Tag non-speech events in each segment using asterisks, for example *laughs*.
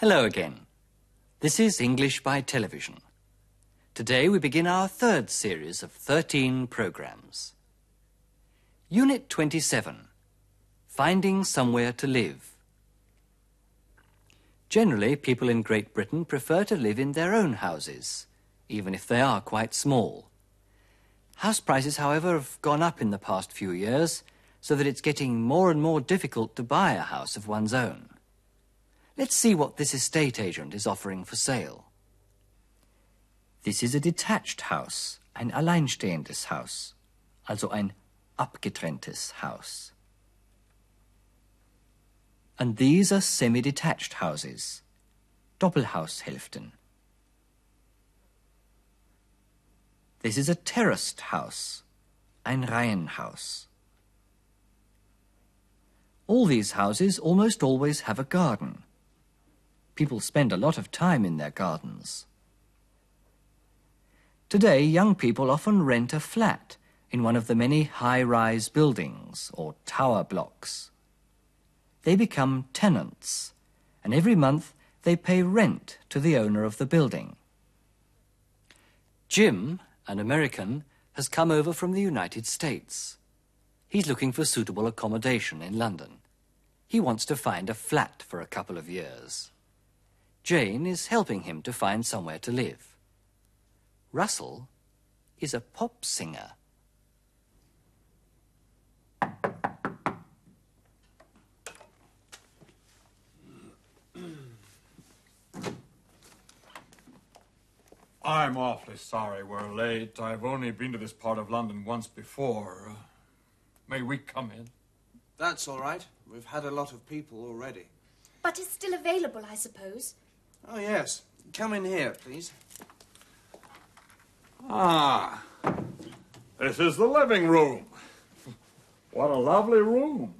Hello again. This is English by Television. Today we begin our third series of 13 programs. Unit 27 Finding Somewhere to Live. Generally, people in Great Britain prefer to live in their own houses, even if they are quite small. House prices, however, have gone up in the past few years, so that it's getting more and more difficult to buy a house of one's own. Let's see what this estate agent is offering for sale. This is a detached house, ein alleinstehendes Haus, also ein abgetrenntes Haus. And these are semi-detached houses, Doppelhaushälften. This is a terraced house, ein Reihenhaus. All these houses almost always have a garden. People spend a lot of time in their gardens. Today, young people often rent a flat in one of the many high-rise buildings or tower blocks. They become tenants, and every month they pay rent to the owner of the building. Jim, an American, has come over from the United States. He's looking for suitable accommodation in London. He wants to find a flat for a couple of years. Jane is helping him to find somewhere to live. Russell is a pop singer. I'm awfully sorry we're late. I've only been to this part of London once before. May we come in? That's all right. We've had a lot of people already. But it's still available, I suppose. Oh, yes. Come in here, please. Ah, this is the living room. What a lovely room.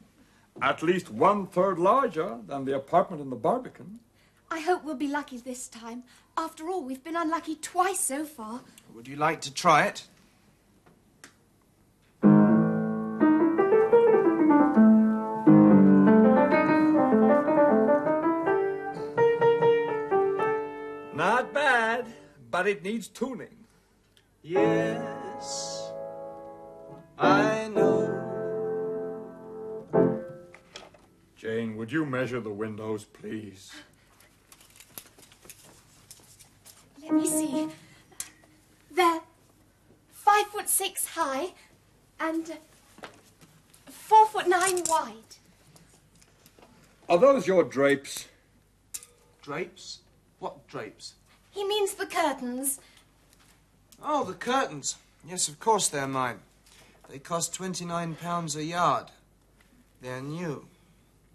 At least one third larger than the apartment in the Barbican. I hope we'll be lucky this time. After all, we've been unlucky twice so far. Would you like to try it? But it needs tuning. Yes, I know. Jane, would you measure the windows, please? Let me see. They're five foot six high and four foot nine wide. Are those your drapes? Drapes? What drapes? He means the curtains. Oh, the curtains. Yes, of course they're mine. They cost £29 a yard. They're new.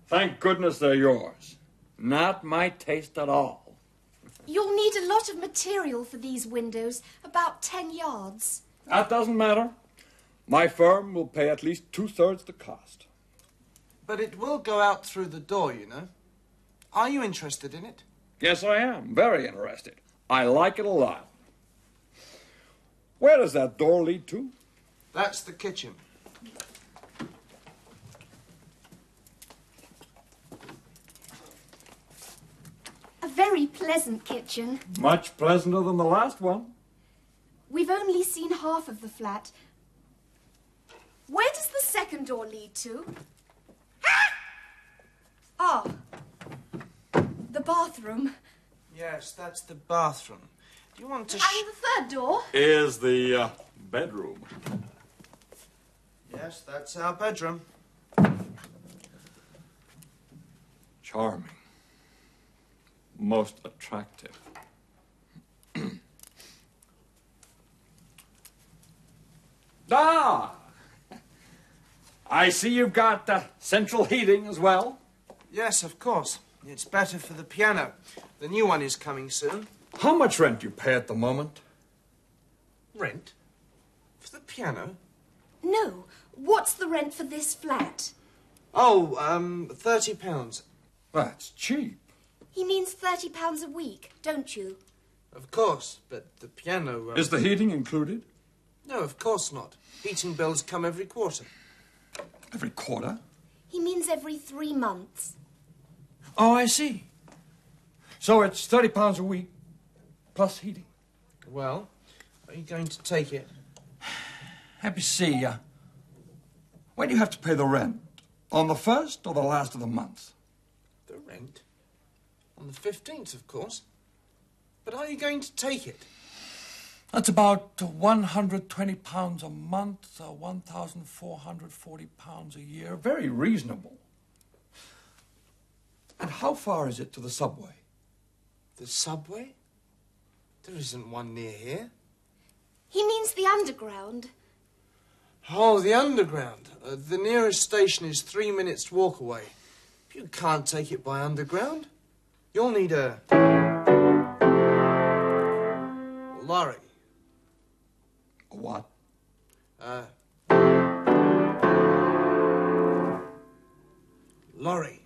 Thank goodness they're yours. Not my taste at all. You'll need a lot of material for these windows, about ten yards. That doesn't matter. My firm will pay at least two thirds the cost. But it will go out through the door, you know. Are you interested in it? Yes, I am. Very interested. I like it a lot. Where does that door lead to? That's the kitchen. A very pleasant kitchen. Much pleasanter than the last one. We've only seen half of the flat. Where does the second door lead to? Ah, the bathroom. Yes, that's the bathroom. Do you want to... And the third door? Is the uh, bedroom. yes, that's our bedroom. Charming. Most attractive. *clears throat* ah! *laughs* I see you've got uh, central heating as well. Yes, of course. It's better for the piano. The new one is coming soon. How much rent do you pay at the moment? Rent? For the piano? No. What's the rent for this flat? Oh, um, thirty pounds. That's cheap. He means thirty pounds a week, don't you? Of course, but the piano. Uh... Is the heating included? No, of course not. Heating bills come every quarter. Every quarter? He means every three months. Oh, I see. So it's 30 pounds a week, plus heating. Well, are you going to take it? Happy to see ya. When do you have to pay the rent? On the first or the last of the month? The rent? On the 15th, of course. But are you going to take it? That's about 120 pounds a month, uh, 1,440 pounds a year. Very reasonable. And how far is it to the subway? The subway? There isn't one near here. He means the underground. Oh, the underground. Uh, the nearest station is three minutes' walk away. You can't take it by underground. You'll need a. lorry. A what? Uh. Lorry.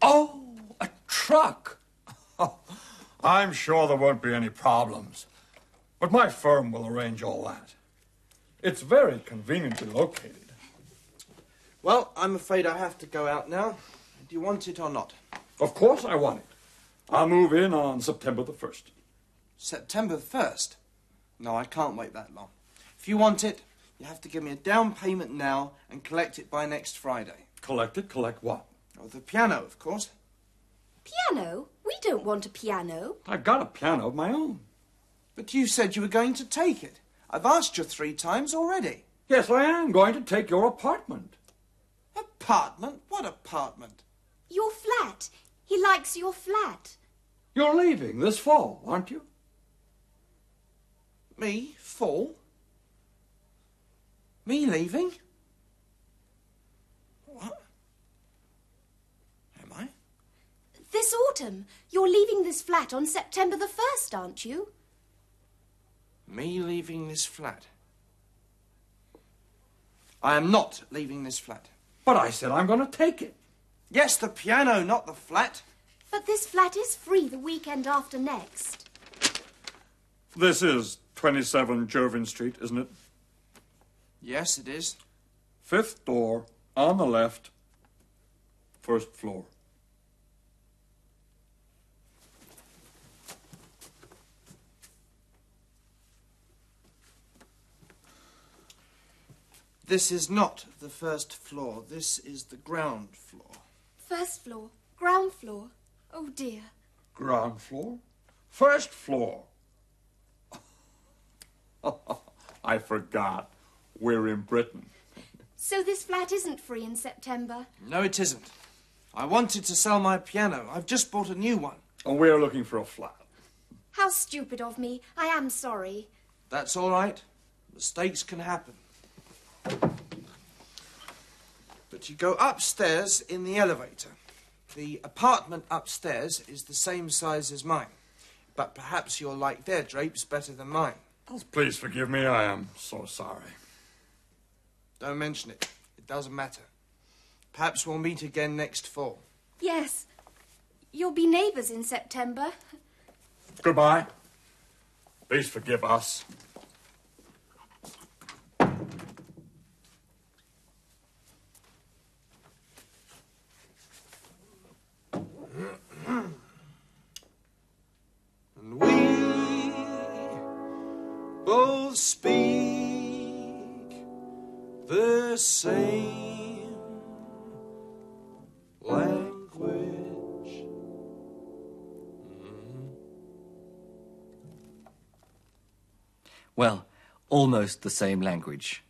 Oh, a truck. I'm sure there won't be any problems. But my firm will arrange all that. It's very conveniently located. Well, I'm afraid I have to go out now. Do you want it or not? Of course I want it. I'll move in on September the 1st. September the 1st? No, I can't wait that long. If you want it, you have to give me a down payment now and collect it by next Friday. Collect it? Collect what? Oh, the piano, of course. Piano? We don't want a piano. I've got a piano of my own. But you said you were going to take it. I've asked you three times already. Yes, I am going to take your apartment. Apartment? What apartment? Your flat. He likes your flat. You're leaving this fall, aren't you? Me? Fall? Me leaving? What? Am I? This autumn. You're leaving this flat on September the 1st, aren't you? Me leaving this flat? I am not leaving this flat. But I said I'm going to take it. Yes, the piano, not the flat. But this flat is free the weekend after next. This is 27 Jervin Street, isn't it? Yes, it is. Fifth door on the left, first floor. This is not the first floor. This is the ground floor. First floor. Ground floor. Oh dear. Ground floor? First floor. *laughs* I forgot. We're in Britain. So this flat isn't free in September. No, it isn't. I wanted to sell my piano. I've just bought a new one. And we're looking for a flat. How stupid of me. I am sorry. That's all right. Mistakes can happen. But you go upstairs in the elevator. The apartment upstairs is the same size as mine. But perhaps you'll like their drapes better than mine. Please forgive me. I am so sorry. Don't mention it. It doesn't matter. Perhaps we'll meet again next fall. Yes. You'll be neighbours in September. Goodbye. Please forgive us. Both speak the same language. Well, almost the same language.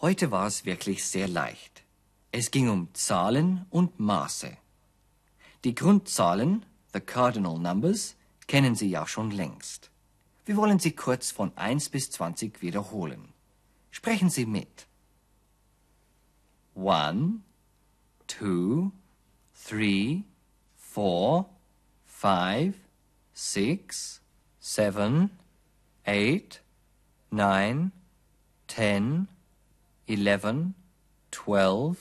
Heute war es wirklich sehr leicht. Es ging um Zahlen und Maße. Die Grundzahlen, the cardinal numbers, kennen Sie ja schon längst. Wir wollen sie kurz von 1 bis 20 wiederholen. Sprechen Sie mit. One, two, three, four, five, six, seven, eight, nine, ten, eleven, twelve,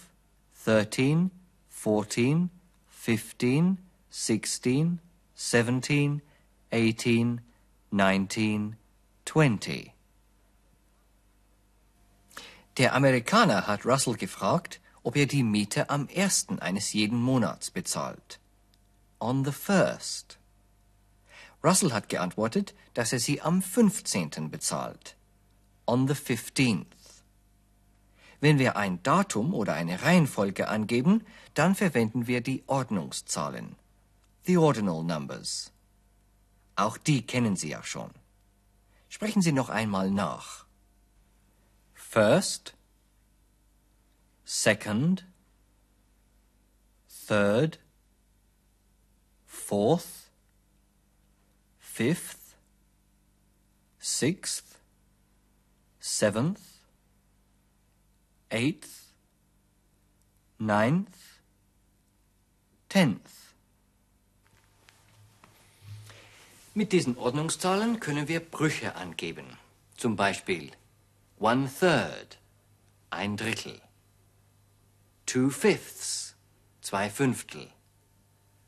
thirteen, fourteen, fifteen, sixteen, seventeen, eighteen, nineteen, twenty. Der Amerikaner hat Russell gefragt, ob er die Miete am ersten eines jeden Monats bezahlt. on the first. Russell hat geantwortet, dass er sie am 15. bezahlt. On the 15th. Wenn wir ein Datum oder eine Reihenfolge angeben, dann verwenden wir die Ordnungszahlen. The ordinal numbers. Auch die kennen Sie ja schon. Sprechen Sie noch einmal nach. First, second, third, fourth, fifth, sixth, seventh, eighth, ninth, tenth. Mit diesen Ordnungszahlen können wir Brüche angeben. Zum Beispiel one third, ein Drittel, two fifths, zwei Fünftel,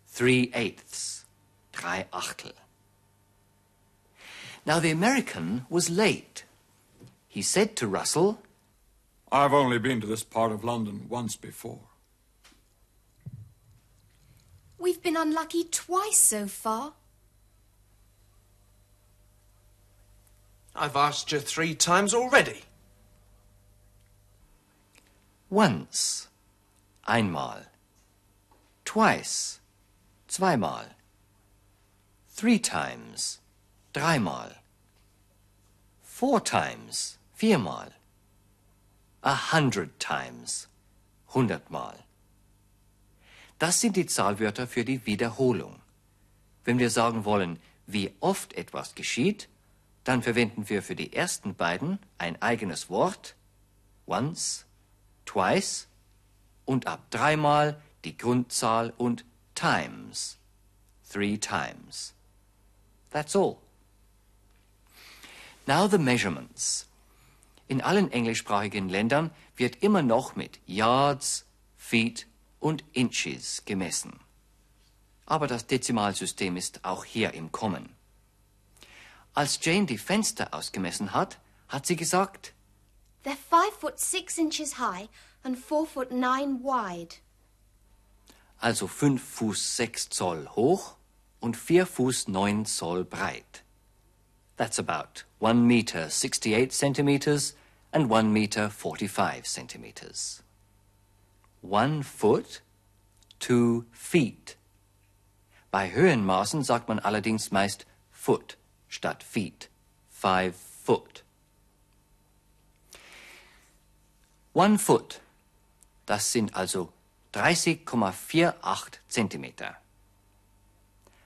three eighths, drei Achtel. Now the American was late. He said to Russell, I've only been to this part of London once before. We've been unlucky twice so far. I've asked you three times already. Once, einmal. Twice, zweimal. Three times, dreimal. Four times, viermal. A hundred times, hundertmal. Das sind die Zahlwörter für die Wiederholung. Wenn wir sagen wollen, wie oft etwas geschieht, dann verwenden wir für die ersten beiden ein eigenes Wort, once, twice, und ab dreimal die Grundzahl und times, three times. That's all. Now the measurements. In allen englischsprachigen Ländern wird immer noch mit Yards, Feet und Inches gemessen. Aber das Dezimalsystem ist auch hier im Kommen. Als Jane die Fenster ausgemessen hat, hat sie gesagt, They're five foot six inches high and four foot nine wide. also fünf Fuß sechs Zoll hoch und vier Fuß neun Zoll breit. That's about one meter sixty-eight centimeters and one meter forty-five centimeters. One foot, two feet. Bei Höhenmaßen sagt man allerdings meist foot statt feet. Five foot. One foot. Das sind also 30,48 Zentimeter.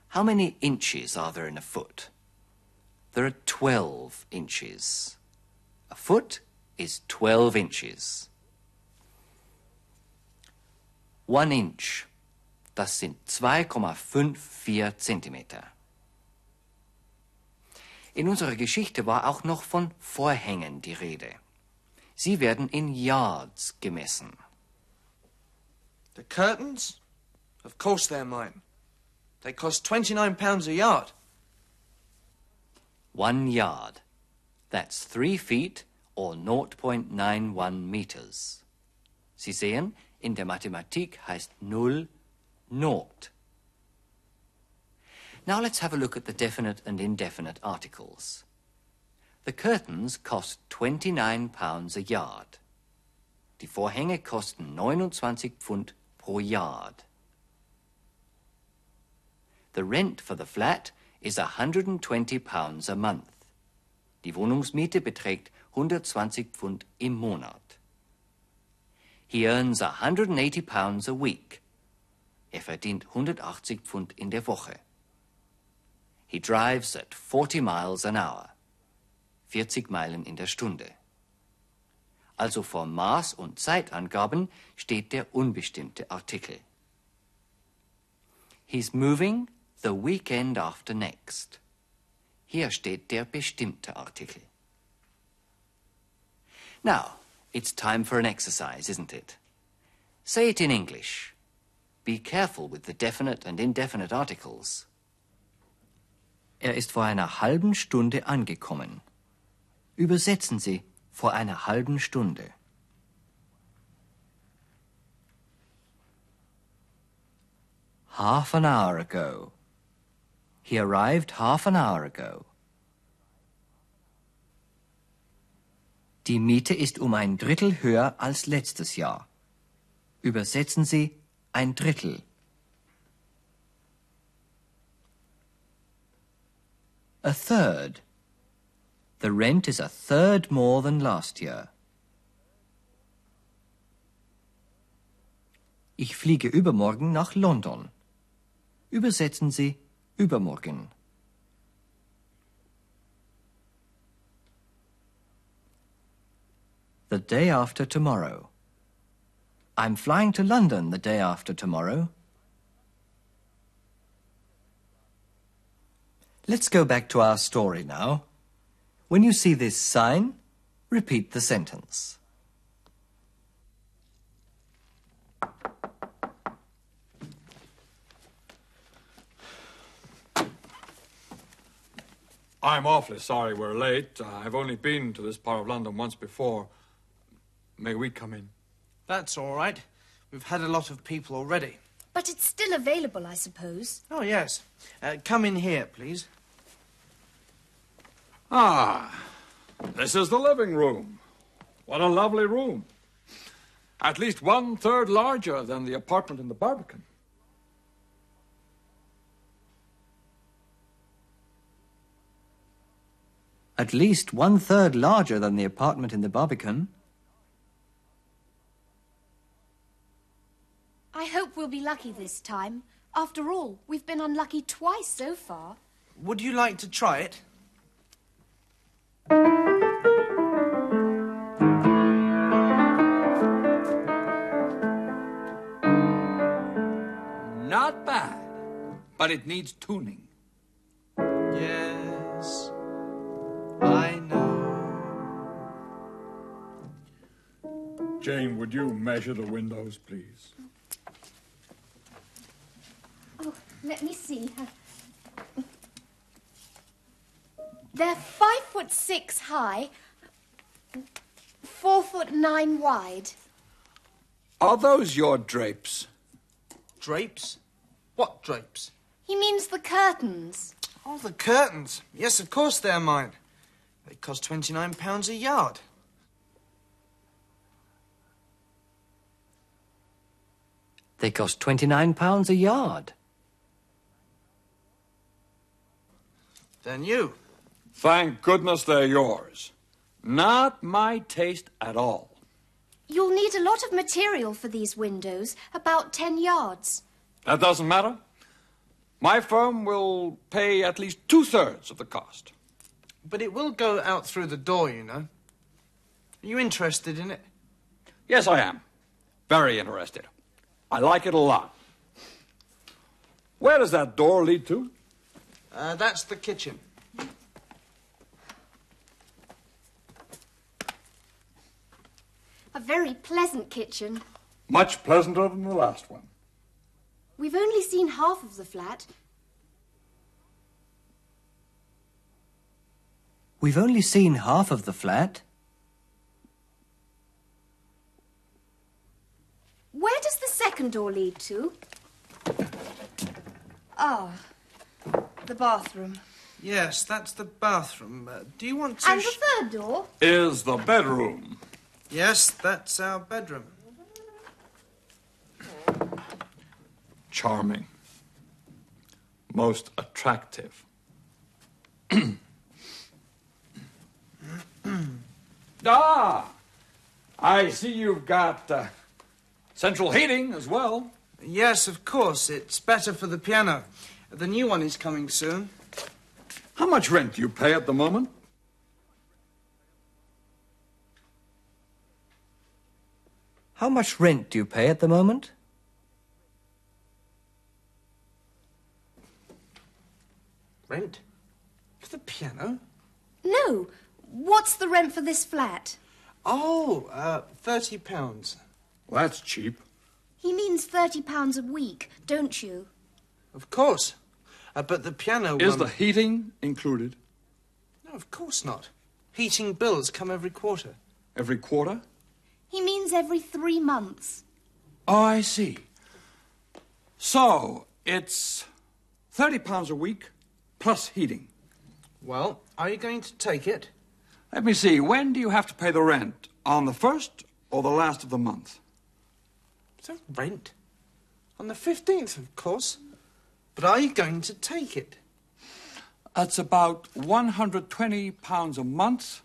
How many inches are there in a foot? There are 12 inches. A foot is 12 inches. One inch. Das sind 2,54 Zentimeter. In unserer Geschichte war auch noch von Vorhängen die Rede. Sie werden in Yards gemessen. The curtains? Of course they're mine. They cost twenty-nine pounds a yard. One yard. That's three feet or 0.91 meters. Sie sehen, in der Mathematik heißt Null Not. Now let's have a look at the definite and indefinite articles. The curtains cost 29 pounds a yard. Die Vorhänge kosten 29 Pfund pro yard. The rent for the flat is 120 pounds a month. Die Wohnungsmiete beträgt 120 Pfund im Monat. He earns 180 pounds a week. Er verdient 180 Pfund in der Woche. He drives at 40 miles an hour. 40 Meilen in der Stunde. Also vor Maß- und Zeitangaben steht der unbestimmte Artikel. He's moving the weekend after next. Hier steht der bestimmte Artikel. Now, it's time for an exercise, isn't it? Say it in English. Be careful with the definite and indefinite articles. Er ist vor einer halben Stunde angekommen. Übersetzen Sie vor einer halben Stunde. Half an hour ago. He arrived half an hour ago. Die Miete ist um ein Drittel höher als letztes Jahr. Übersetzen Sie ein Drittel. A third. The rent is a third more than last year. Ich fliege übermorgen nach London. Übersetzen Sie übermorgen. The day after tomorrow. I'm flying to London the day after tomorrow. Let's go back to our story now. When you see this sign, repeat the sentence. I'm awfully sorry we're late. Uh, I've only been to this part of London once before. May we come in? That's all right. We've had a lot of people already. But it's still available, I suppose. Oh, yes. Uh, come in here, please. Ah, this is the living room. What a lovely room. At least one third larger than the apartment in the Barbican. At least one third larger than the apartment in the Barbican. I hope we'll be lucky this time. After all, we've been unlucky twice so far. Would you like to try it? Not bad, but it needs tuning. Yes. I know. Jane, would you measure the windows, please? Oh, let me see. They're five foot six high, four foot nine wide. Are those your drapes? Drapes? What drapes? He means the curtains. Oh, the curtains. Yes, of course they're mine. They cost £29 a yard. They cost £29 a yard. Then you. Thank goodness they're yours. Not my taste at all. You'll need a lot of material for these windows, about ten yards. That doesn't matter. My firm will pay at least two thirds of the cost. But it will go out through the door, you know. Are you interested in it? Yes, I am. Very interested. I like it a lot. Where does that door lead to? Uh, that's the kitchen. A very pleasant kitchen. Much pleasanter than the last one. We've only seen half of the flat. We've only seen half of the flat. Where does the second door lead to? Ah, the bathroom. Yes, that's the bathroom. Uh, do you want to. And the third door? Is the bedroom. Yes, that's our bedroom. Charming. Most attractive. *clears throat* ah! I see you've got uh, central heating as well. Yes, of course. It's better for the piano. The new one is coming soon. How much rent do you pay at the moment? How much rent do you pay at the moment? Rent? For the piano? No. What's the rent for this flat? Oh, uh, thirty pounds. Well, that's cheap. He means thirty pounds a week, don't you? Of course. Uh, but the piano Is one... the heating included No, of course not. Heating bills come every quarter. every quarter? He means every three months. Oh, I see. So, It's 30 pounds a week plus heating. Well, are you going to take it? Let me see, when do you have to pay the rent? On the first or the last of the month? The rent? On the 15th, of course. But are you going to take it? That's about 120 pounds a month,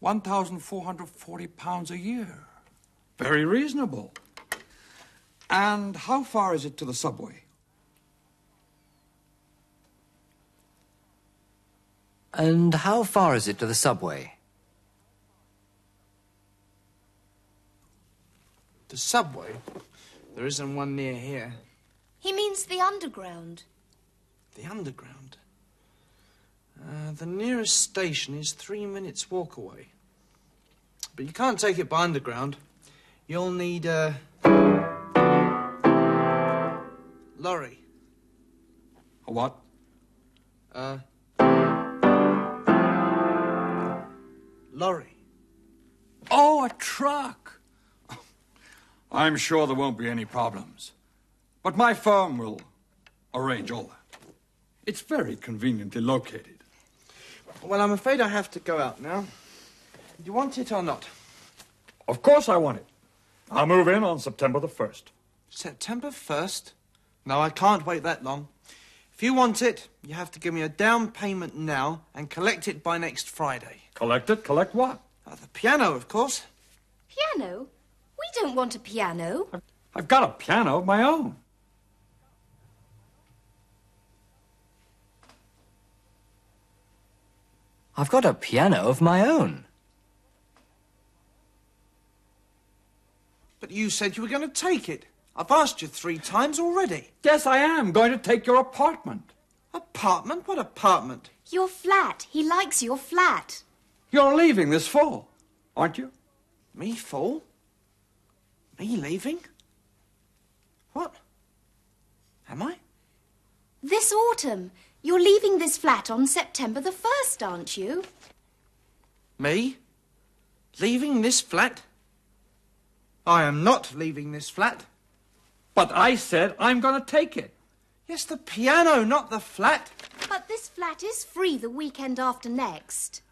1,440 pounds a year. Very reasonable. And how far is it to the subway? And how far is it to the subway? The subway? There isn't one near here. He means the underground. The underground? Uh, the nearest station is three minutes' walk away. But you can't take it by underground. You'll need a. lorry. A what? Uh. lorry. Oh, a truck. I'm sure there won't be any problems. But my firm will arrange all that. It's very conveniently located. Well, I'm afraid I have to go out now. Do you want it or not? Of course I want it. I'll move in on September the 1st. September 1st? No, I can't wait that long. If you want it, you have to give me a down payment now and collect it by next Friday. Collect it? Collect what? Uh, the piano, of course. Piano? We don't want a piano. I've got a piano of my own. I've got a piano of my own. But you said you were going to take it. I've asked you three times already. Yes, I am going to take your apartment. Apartment? What apartment? Your flat. He likes your flat. You're leaving this fall, aren't you? Me fall? Me leaving? What? Am I? This autumn. You're leaving this flat on September the 1st, aren't you? Me? Leaving this flat? I am not leaving this flat. But I said I'm going to take it. Yes, the piano, not the flat. But this flat is free the weekend after next.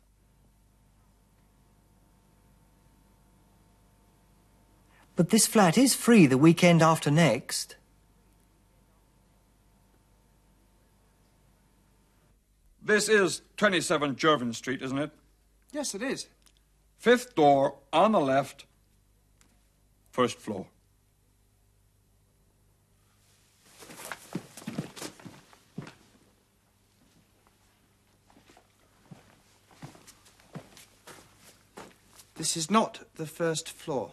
But this flat is free the weekend after next. This is 27 Jervin Street, isn't it? Yes, it is. Fifth door on the left, first floor. This is not the first floor.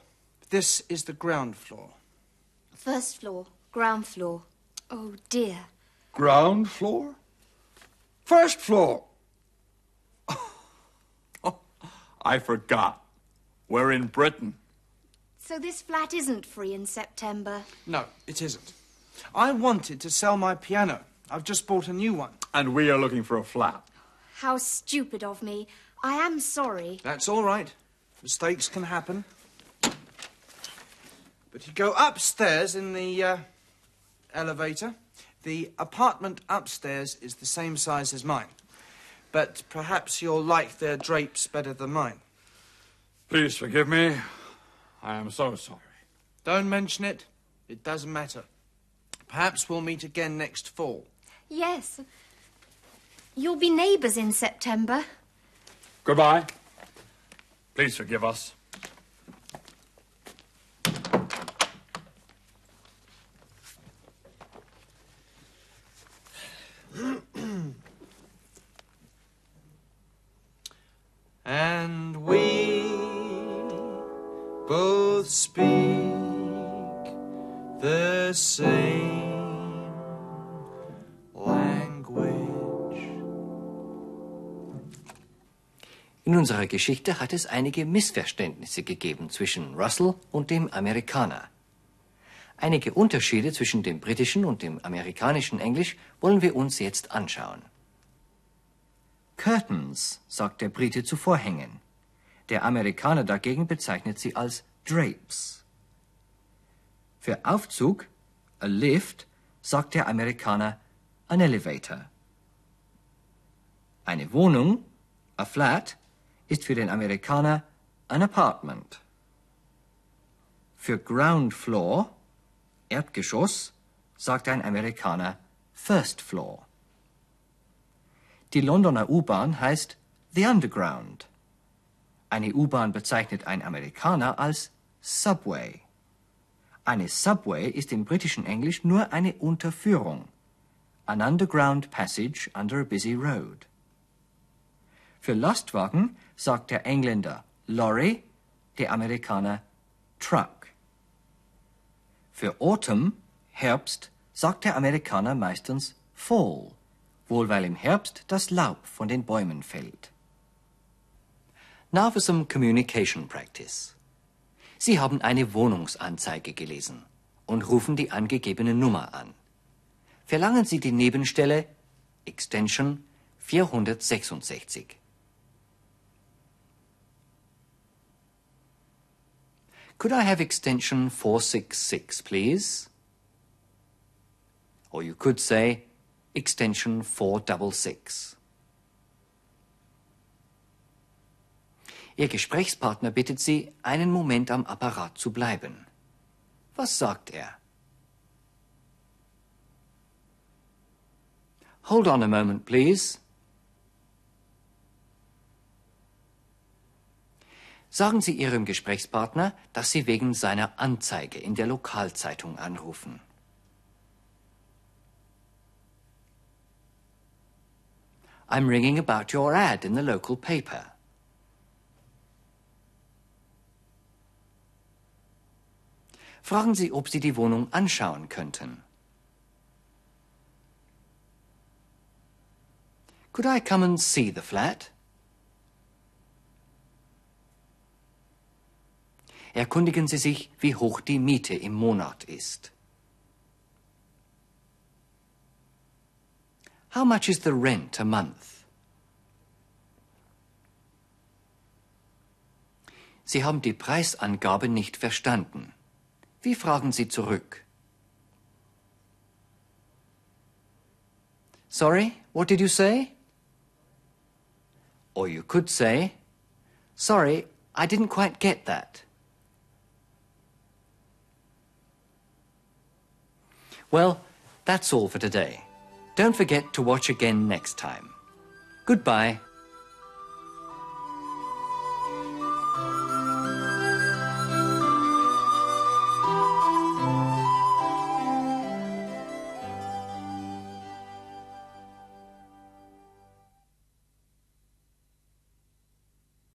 This is the ground floor. First floor, ground floor. Oh dear. Ground floor? First floor. *laughs* I forgot. We're in Britain. So this flat isn't free in September. No, it isn't. I wanted to sell my piano. I've just bought a new one. And we are looking for a flat. How stupid of me. I am sorry. That's all right. Mistakes can happen. But you go upstairs in the uh, elevator. The apartment upstairs is the same size as mine. But perhaps you'll like their drapes better than mine. Please forgive me. I am so sorry. Don't mention it. It doesn't matter. Perhaps we'll meet again next fall. Yes. You'll be neighbours in September. Goodbye. Please forgive us. Same language. In unserer Geschichte hat es einige Missverständnisse gegeben zwischen Russell und dem Amerikaner. Einige Unterschiede zwischen dem britischen und dem amerikanischen Englisch wollen wir uns jetzt anschauen. Curtains sagt der Brite zu Vorhängen. Der Amerikaner dagegen bezeichnet sie als Drapes. Für Aufzug, a lift, sagt der Amerikaner an elevator. Eine Wohnung, a flat, ist für den Amerikaner an apartment. Für ground floor, Erdgeschoss, sagt ein Amerikaner first floor. Die Londoner U-Bahn heißt the underground. Eine U-Bahn bezeichnet ein Amerikaner als subway. Eine Subway ist im britischen Englisch nur eine Unterführung. An underground passage under a busy road. Für Lastwagen sagt der Engländer Lorry, der Amerikaner Truck. Für Autumn, Herbst, sagt der Amerikaner meistens Fall, wohl weil im Herbst das Laub von den Bäumen fällt. Now for some communication practice. Sie haben eine Wohnungsanzeige gelesen und rufen die angegebene Nummer an. Verlangen Sie die Nebenstelle Extension 466. Could I have extension 466, please? Or you could say extension 466. Ihr Gesprächspartner bittet Sie, einen Moment am Apparat zu bleiben. Was sagt er? Hold on a moment, please. Sagen Sie Ihrem Gesprächspartner, dass Sie wegen seiner Anzeige in der Lokalzeitung anrufen. I'm ringing about your ad in the local paper. Fragen Sie, ob Sie die Wohnung anschauen könnten. Could I come and see the flat? Erkundigen Sie sich, wie hoch die Miete im Monat ist. How much is the rent a month? Sie haben die Preisangabe nicht verstanden. Wie fragen Sie zurück? Sorry, what did you say? Or you could say, Sorry, I didn't quite get that. Well, that's all for today. Don't forget to watch again next time. Goodbye.